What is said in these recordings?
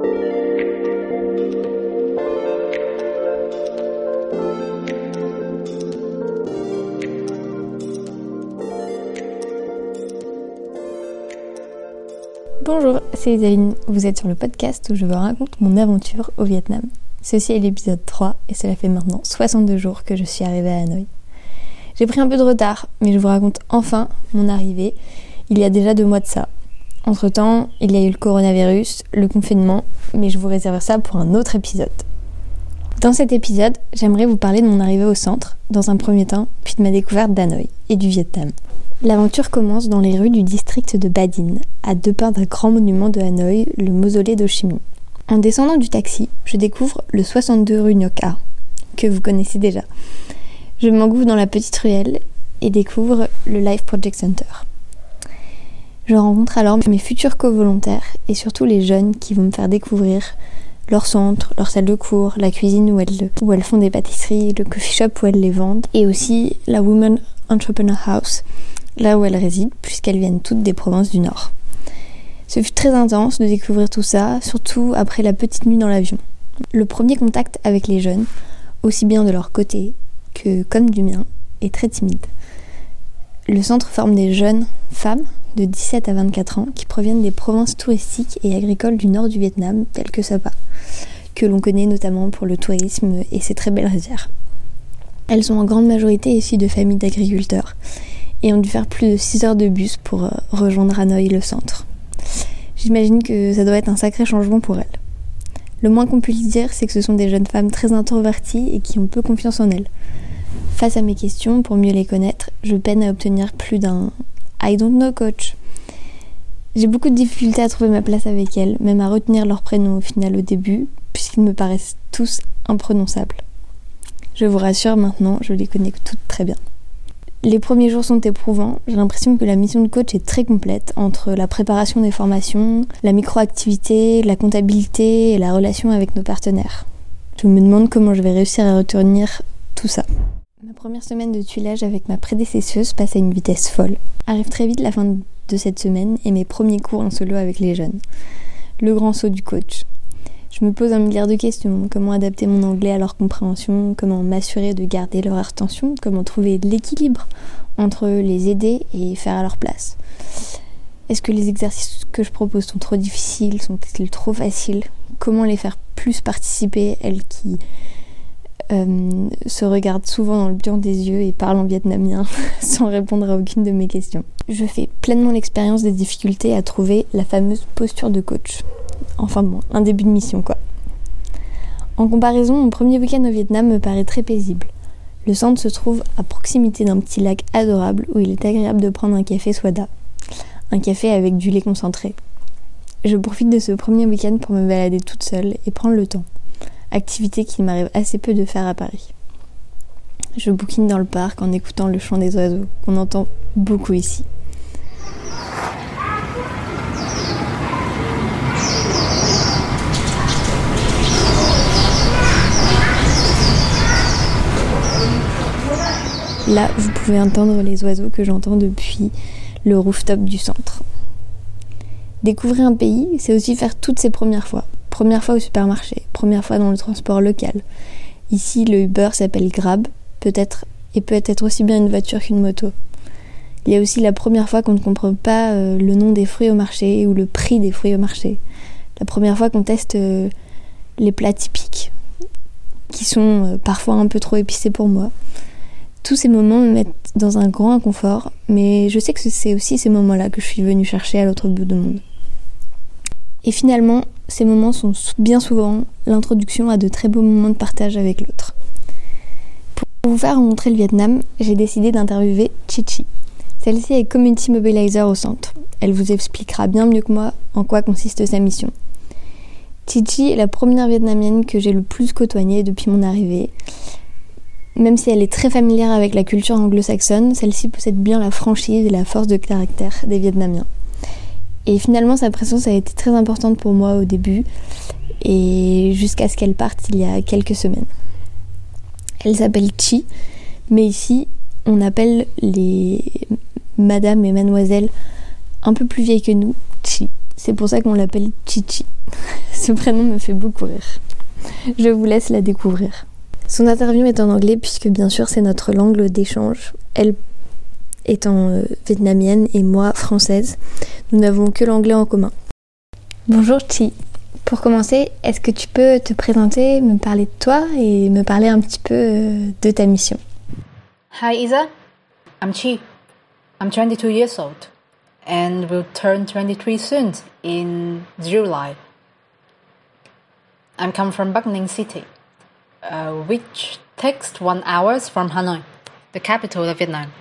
Bonjour, c'est Isaline. Vous êtes sur le podcast où je vous raconte mon aventure au Vietnam. Ceci est l'épisode 3 et cela fait maintenant 62 jours que je suis arrivée à Hanoï. J'ai pris un peu de retard, mais je vous raconte enfin mon arrivée. Il y a déjà deux mois de ça. Entre temps, il y a eu le coronavirus, le confinement, mais je vous réserve ça pour un autre épisode. Dans cet épisode, j'aimerais vous parler de mon arrivée au centre, dans un premier temps, puis de ma découverte d'Hanoï et du Vietnam. L'aventure commence dans les rues du district de Ba Dinh, à deux pas d'un grand monument de Hanoï, le mausolée d'Ho. En descendant du taxi, je découvre le 62 rue Ngoc A, que vous connaissez déjà. Je m'engouffre dans la petite ruelle et découvre le Life Project Center. Je rencontre alors mes futurs co-volontaires et surtout les jeunes qui vont me faire découvrir leur centre, leur salle de cours, la cuisine où elles, font des pâtisseries, le coffee shop où elles les vendent et aussi la Women Entrepreneur House, là où elles résident puisqu'elles viennent toutes des provinces du Nord. Ce fut très intense de découvrir tout ça, surtout après la petite nuit dans l'avion. Le premier contact avec les jeunes, aussi bien de leur côté que comme du mien, est très timide. Le centre forme des jeunes femmes de 17 à 24 ans qui proviennent des provinces touristiques et agricoles du nord du Vietnam, telles que Sapa, que l'on connaît notamment pour le tourisme et ses très belles rizières. Elles sont en grande majorité issues de familles d'agriculteurs et ont dû faire plus de 6 heures de bus pour euh, rejoindre Hanoï, le centre. J'imagine que ça doit être un sacré changement pour elles. Le moins qu'on puisse dire, c'est que ce sont des jeunes femmes très introverties et qui ont peu confiance en elles. Face à mes questions, pour mieux les connaître, je peine à obtenir plus d'un I don't know coach. J'ai beaucoup de difficultés à trouver ma place avec elles, même à retenir leurs prénoms au final au début, puisqu'ils me paraissent tous imprononçables. Je vous rassure maintenant, je les connais toutes très bien. Les premiers jours sont éprouvants. J'ai l'impression que la mission de coach est très complète entre la préparation des formations, la microactivité, la comptabilité et la relation avec nos partenaires. Je me demande comment je vais réussir à retenir tout ça. Ma première semaine de tuilage avec ma prédécesseuse passe à une vitesse folle. Arrive très vite la fin de cette semaine et mes premiers cours en solo avec les jeunes. Le grand saut du coach. Je me pose un milliard de questions. Comment adapter mon anglais à leur compréhension? Comment m'assurer de garder leur attention? Comment trouver l'équilibre entre les aider et faire à leur place? Est-ce que les exercices que je propose sont trop difficiles? Sont-ils trop faciles? Comment les faire plus participer, elles qui euh, se regardent souvent dans le blanc des yeux et parlent en vietnamien sans répondre à aucune de mes questions. Je fais pleinement l'expérience des difficultés à trouver la fameuse posture de coach. Enfin bon, un début de mission quoi. En comparaison, mon premier week-end au Vietnam me paraît très paisible. Le centre se trouve à proximité d'un petit lac adorable où il est agréable de prendre un café soda. Un café avec du lait concentré. Je profite de ce premier week-end pour me balader toute seule et prendre le temps activité qu'il m'arrive assez peu de faire à Paris. Je bouquine dans le parc en écoutant le chant des oiseaux, qu'on entend beaucoup ici. Là, vous pouvez entendre les oiseaux que j'entends depuis le rooftop du centre. Découvrir un pays, c'est aussi faire toutes ses premières fois. Première fois au supermarché, première fois dans le transport local. Ici, le Uber s'appelle Grab, peut-être et peut être aussi bien une voiture qu'une moto. Il y a aussi la première fois qu'on ne comprend pas euh, le nom des fruits au marché ou le prix des fruits au marché. La première fois qu'on teste euh, les plats typiques, qui sont euh, parfois un peu trop épicés pour moi. Tous ces moments me mettent dans un grand inconfort, mais je sais que c'est aussi ces moments-là que je suis venue chercher à l'autre bout du monde. Et finalement, ces moments sont bien souvent l'introduction à de très beaux moments de partage avec l'autre. Pour vous faire rencontrer le Vietnam, j'ai décidé d'interviewer Chichi. Celle-ci est Community Mobilizer au centre. Elle vous expliquera bien mieux que moi en quoi consiste sa mission. Chichi est la première vietnamienne que j'ai le plus côtoyée depuis mon arrivée. Même si elle est très familière avec la culture anglo-saxonne, celle-ci possède bien la franchise et la force de caractère des Vietnamiens. Et finalement, sa présence a été très importante pour moi au début et jusqu'à ce qu'elle parte il y a quelques semaines. Elle s'appelle Chi, mais ici, on appelle les madame et mademoiselle un peu plus vieilles que nous Chi. C'est pour ça qu'on l'appelle Chichi. Ce prénom me fait beaucoup rire. Je vous laisse la découvrir. Son interview est en anglais puisque bien sûr c'est notre langue d'échange. Elle étant euh, vietnamienne et moi française, nous n'avons que l'anglais en commun. Bonjour Chi. Pour commencer, est-ce que tu peux te présenter, me parler de toi et me parler un petit peu euh, de ta mission? Hi Isa, I'm Chi. I'm 22 years old and will turn 23 soon in July. I come from Bắc Ninh City. uh, which takes one hours from Hanoi, the capital of Vietnam.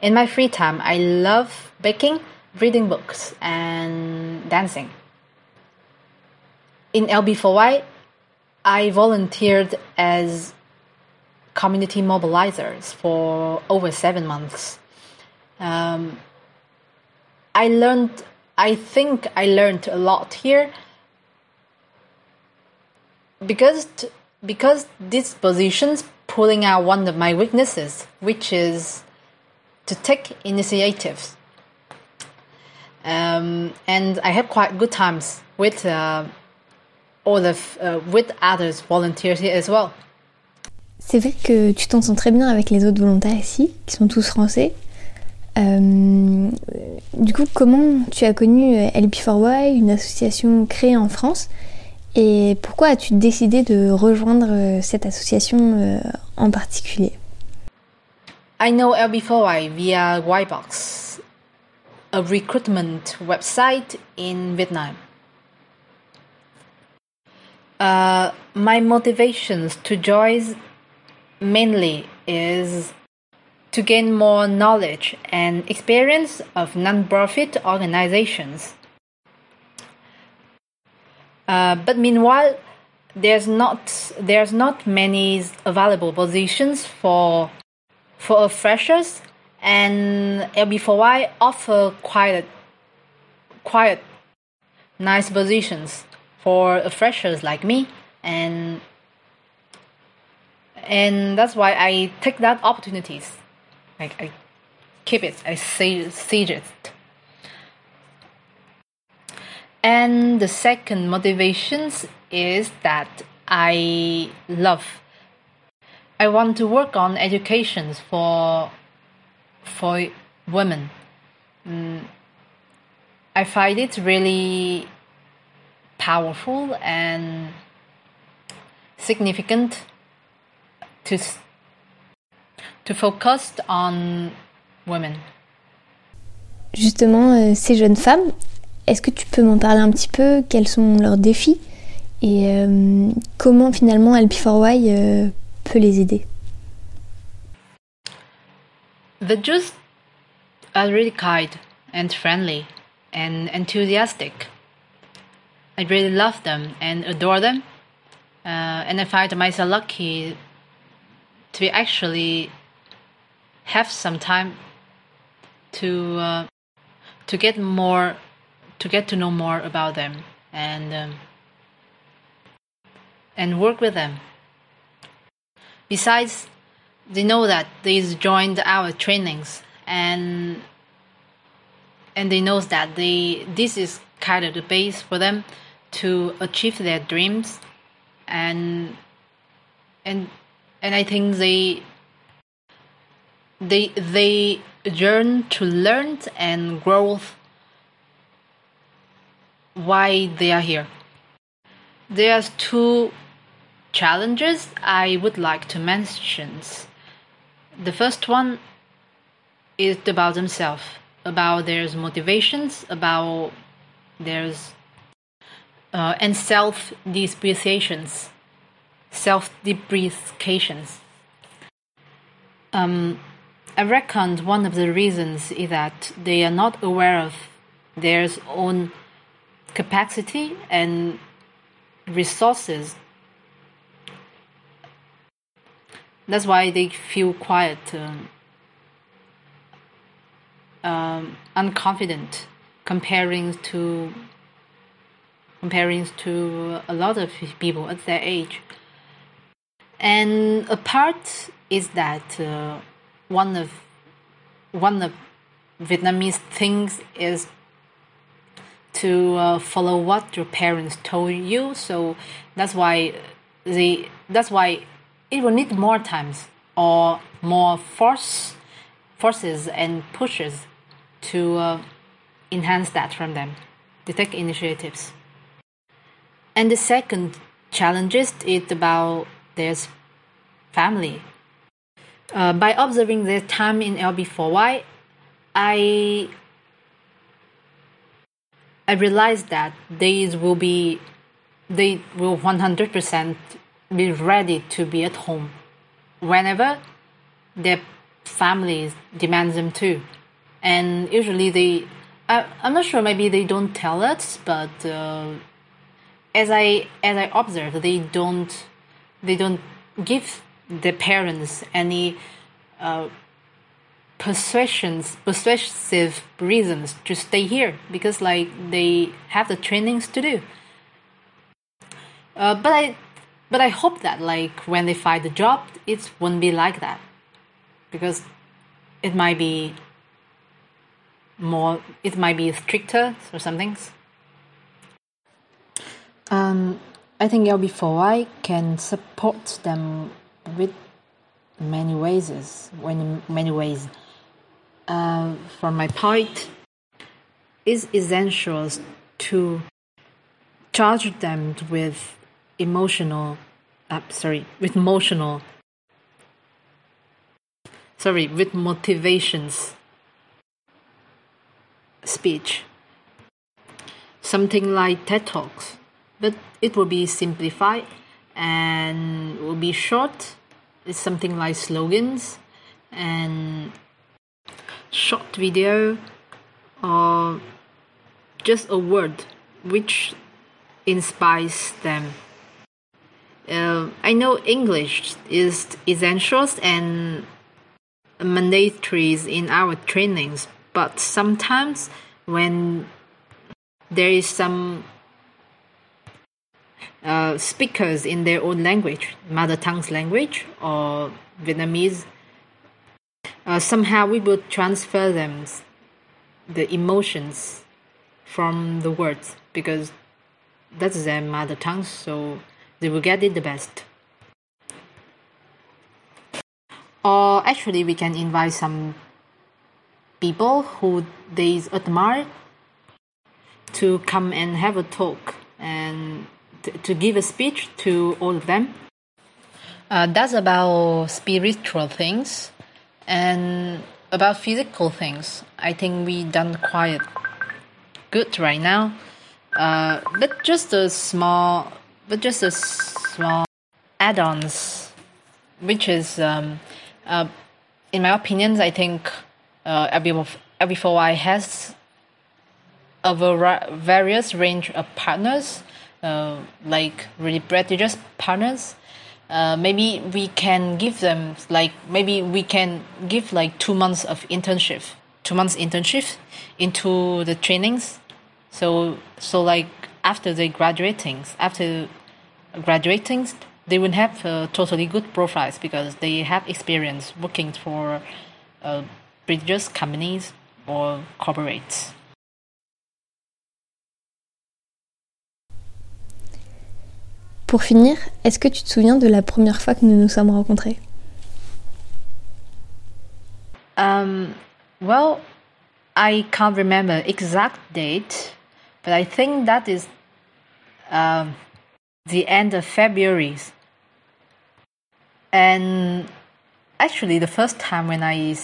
In my free time, I love baking, reading books, and dancing. In LB4Y, I volunteered as community mobilizers for over seven months. Um, I learned, I think I learned a lot here because because this position's pulling out one of my weaknesses, which is to take initiatives. Um, and I have quite good times with uh, all of uh, with others volunteers here as well. C'est vrai que tu t'entends très bien avec les autres volontaires ici, qui sont tous français. Euh, du coup, comment tu as connu LP4Y, une association créée en France Et pourquoi as-tu décidé de rejoindre euh, cette association euh, en particulier? I know LB4Y via Ybox, a recruitment website in Vietnam. Uh, my motivations to join mainly is to gain more knowledge and experience of non-profit organizations uh, but meanwhile, there's not there's not many available positions for for a freshers, and LB4Y offer quite quite nice positions for a freshers like me, and and that's why I take that opportunities. Like I keep it, I seize it. And the second motivations is that I love. I want to work on educations for for women. Mm, I find it really powerful and significant to to focus on women. Justement, euh, ces jeunes femmes, Est-ce que tu peux m'en parler un petit peu? Quels sont leurs défis? Et euh, comment finalement LP4Y euh, peut les aider The Jews are really kind and friendly and enthusiastic. I really love them and adore them. Uh, and I find myself lucky to actually have some time to uh, to get more to get to know more about them and um, and work with them. Besides, they know that they joined our trainings and and they know that they this is kind of the base for them to achieve their dreams and and and I think they they they yearn to learn and grow why they are here. There's two challenges I would like to mention. The first one is about themselves, about their motivations, about their uh, and self depreciations, self depreciations. Um, I reckon one of the reasons is that they are not aware of their own capacity and resources. That's why they feel quite um, um, unconfident comparing to comparing to a lot of people at their age. And a part is that uh, one of one of Vietnamese things is to uh, follow what your parents told you. So that's why they that's why it will need more times or more force forces and pushes to uh, enhance that from them to take initiatives. And the second challenge is about their family. Uh, by observing their time in LB4Y, I I realized that they will be they will 100% be ready to be at home whenever their families demand them to. And usually they, I, I'm not sure, maybe they don't tell us, but uh, as I as I observe, they don't they don't give their parents any uh, persuasions persuasive reasons to stay here because like they have the trainings to do. Uh, but I but I hope that like when they find a job, it won't be like that, because it might be more, it might be stricter or something. Um, I think LB4Y can support them with many ways. When many ways. Uh, for my part, it's essential to charge them with emotional uh, sorry with emotional sorry with motivations speech. Something like ted talks but it will be simplified and will be short. It's something like slogans and short video or just a word which inspires them uh, I know English is essential and mandatory in our trainings, but sometimes when there is some uh, speakers in their own language, mother tongue's language or Vietnamese, uh, somehow we will transfer them the emotions from the words because that's their mother tongue. So they will get it the best. Or actually, we can invite some people who they admire to come and have a talk and to give a speech to all of them. Uh, that's about spiritual things and about physical things. I think we done quite good right now. Uh, but just a small but just a small add-ons, which is, um, uh, in my opinions, I think uh, LB4Y has a var- various range of partners, uh, like really prestigious partners. Uh, maybe we can give them like maybe we can give like two months of internship, two months internship into the trainings. So so like after they graduating, after graduating, they will have uh, totally good profiles because they have experience working for uh, prestigious companies or corporates. Pour finir, est-ce que tu te souviens de la première fois que nous nous sommes rencontrés um, Well, I can't remember exact date, but I think that is um, the end of February. And actually, the first time when I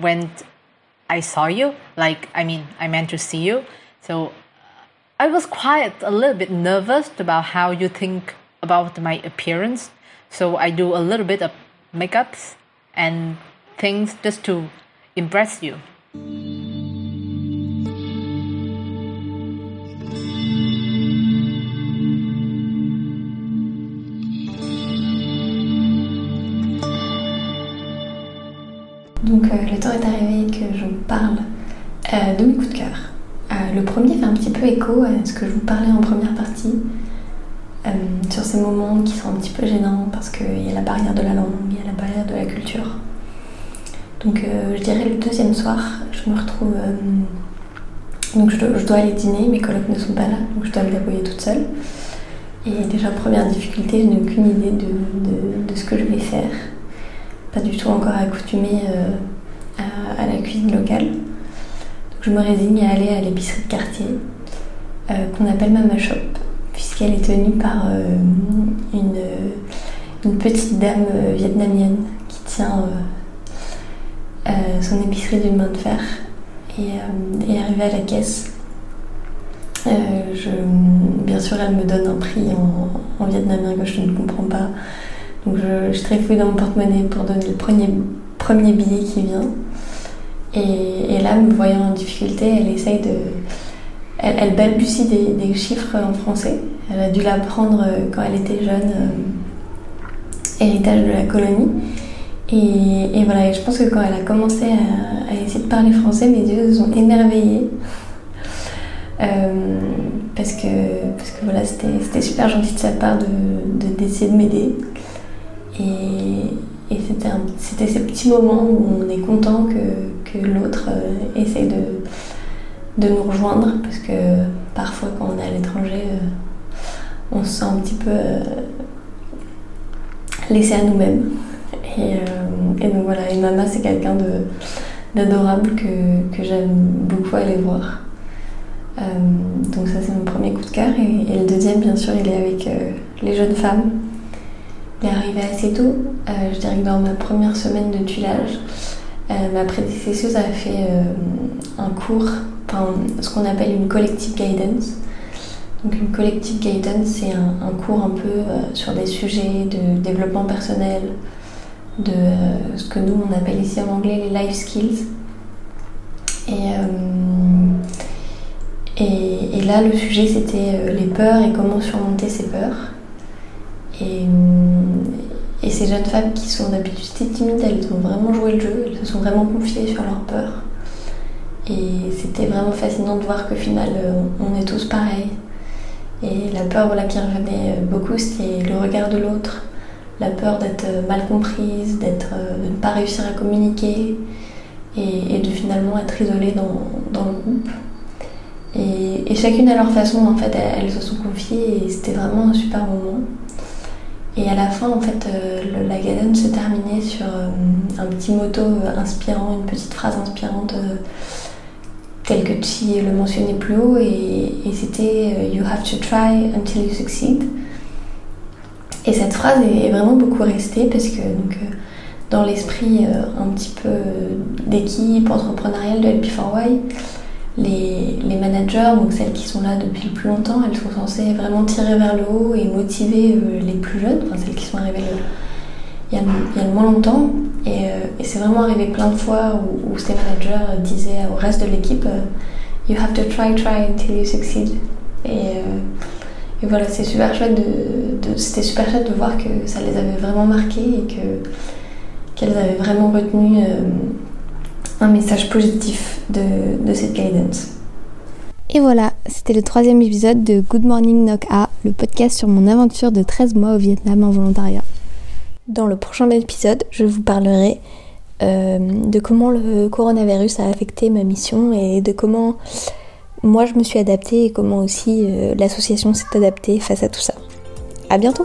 went, I saw you, like, I mean, I meant to see you. So I was quite a little bit nervous about how you think about my appearance. So I do a little bit of makeups and things just to impress you. Donc euh, le temps est arrivé que je vous parle euh, de mes coups de cœur. Euh, le premier fait un petit peu écho à ce que je vous parlais en première partie, sur ces moments qui sont un petit peu gênants parce qu'il y a la barrière de la langue, il y a la barrière de la culture. Donc je dirais le deuxième soir, je me retrouve Donc je dois, aller dîner, mes colocs ne sont pas là, donc je dois me débrouiller toute seule. Et déjà, première difficulté, je n'ai aucune idée de, ce que je vais faire. Pas du tout encore accoutumée à, la cuisine locale. Je me résigne à aller à l'épicerie de quartier, qu'on appelle Mama Shop, puisqu'elle est tenue par une une petite dame euh, vietnamienne qui tient euh, euh, son épicerie d'une main de fer et est arrivée à la caisse. bien sûr, elle me donne un prix en, vietnamien que je ne comprends pas. Donc je, je trifouille dans mon porte-monnaie pour donner le premier, premier billet qui vient. Et, là, me voyant en difficulté, elle essaye de. Elle, balbutie des, chiffres en français. Elle a dû l'apprendre quand elle était jeune héritage de la colonie. Et, voilà, et je pense que quand elle a commencé à, essayer de parler français, mes yeux se sont émerveillés. Euh, parce, que, parce que voilà, c'était super gentil de sa part d'essayer de, de m'aider. Et, et c'était ces petits moments où on est content que, que l'autre euh, essaye de, de nous rejoindre. Parce que parfois, quand on est à l'étranger, euh, on se sent un petit peu laisser à nous-mêmes. Et, euh, et, donc voilà, et Mama c'est quelqu'un d'adorable que, que j'aime beaucoup aller voir. Euh, donc ça c'est mon premier coup de cœur. Et, le deuxième bien sûr il est avec euh, les jeunes femmes. Il est arrivé assez tôt. je dirais que dans ma première semaine de tuilage, ma prédécesseuse a fait un cours, enfin, ce qu'on appelle une collective guidance. Donc une collective guidance, c'est un, cours un peu euh, sur des sujets de développement personnel, de euh, ce que nous on appelle ici en anglais les life skills. Et, euh, et, là, le sujet c'était les peurs et comment surmonter ces peurs. Et ces jeunes femmes qui sont d'habitude timides, elles ont vraiment joué le jeu, elles se sont vraiment confiées sur leurs peurs. Et c'était vraiment fascinant de voir qu'au final, on est tous pareils. Et la peur qui revenait beaucoup, c'était le regard de l'autre, la peur d'être mal comprise, d'être, euh, de ne pas réussir à communiquer et, de finalement être isolée dans, dans le groupe. Et, chacune à leur façon, en fait, elles, se sont confiées et c'était vraiment un super moment. Et à la fin, en fait, euh, la gadon se terminait sur euh, un petit motto inspirant, une petite phrase inspirante tel que Chi le mentionnait plus haut, et, c'était euh, You have to try until you succeed. Et cette phrase est vraiment beaucoup restée parce que donc, euh, dans l'esprit euh, un petit peu d'équipe entrepreneuriale de LP4Y, les, managers, donc celles qui sont là depuis le plus longtemps, elles sont censées vraiment tirer vers le haut et motiver les plus jeunes, enfin celles qui sont arrivées il y a, a moins longtemps. Euh, et, c'est vraiment arrivé plein de fois où, ces managers disaient au reste de l'équipe euh, You have to try, try until you succeed. Et, euh, voilà, c'était super chouette de voir que ça les avait vraiment marqués et que qu'elles avaient vraiment retenu un message positif de, de cette guidance. Et voilà, c'était le troisième épisode de Good Morning Nok A, le podcast sur mon aventure de 13 mois au Vietnam en volontariat. Dans le prochain épisode, je vous parlerai euh, de comment le coronavirus a affecté ma mission et de comment moi je me suis adaptée et comment aussi euh, l'association s'est adaptée face à tout ça. À bientôt!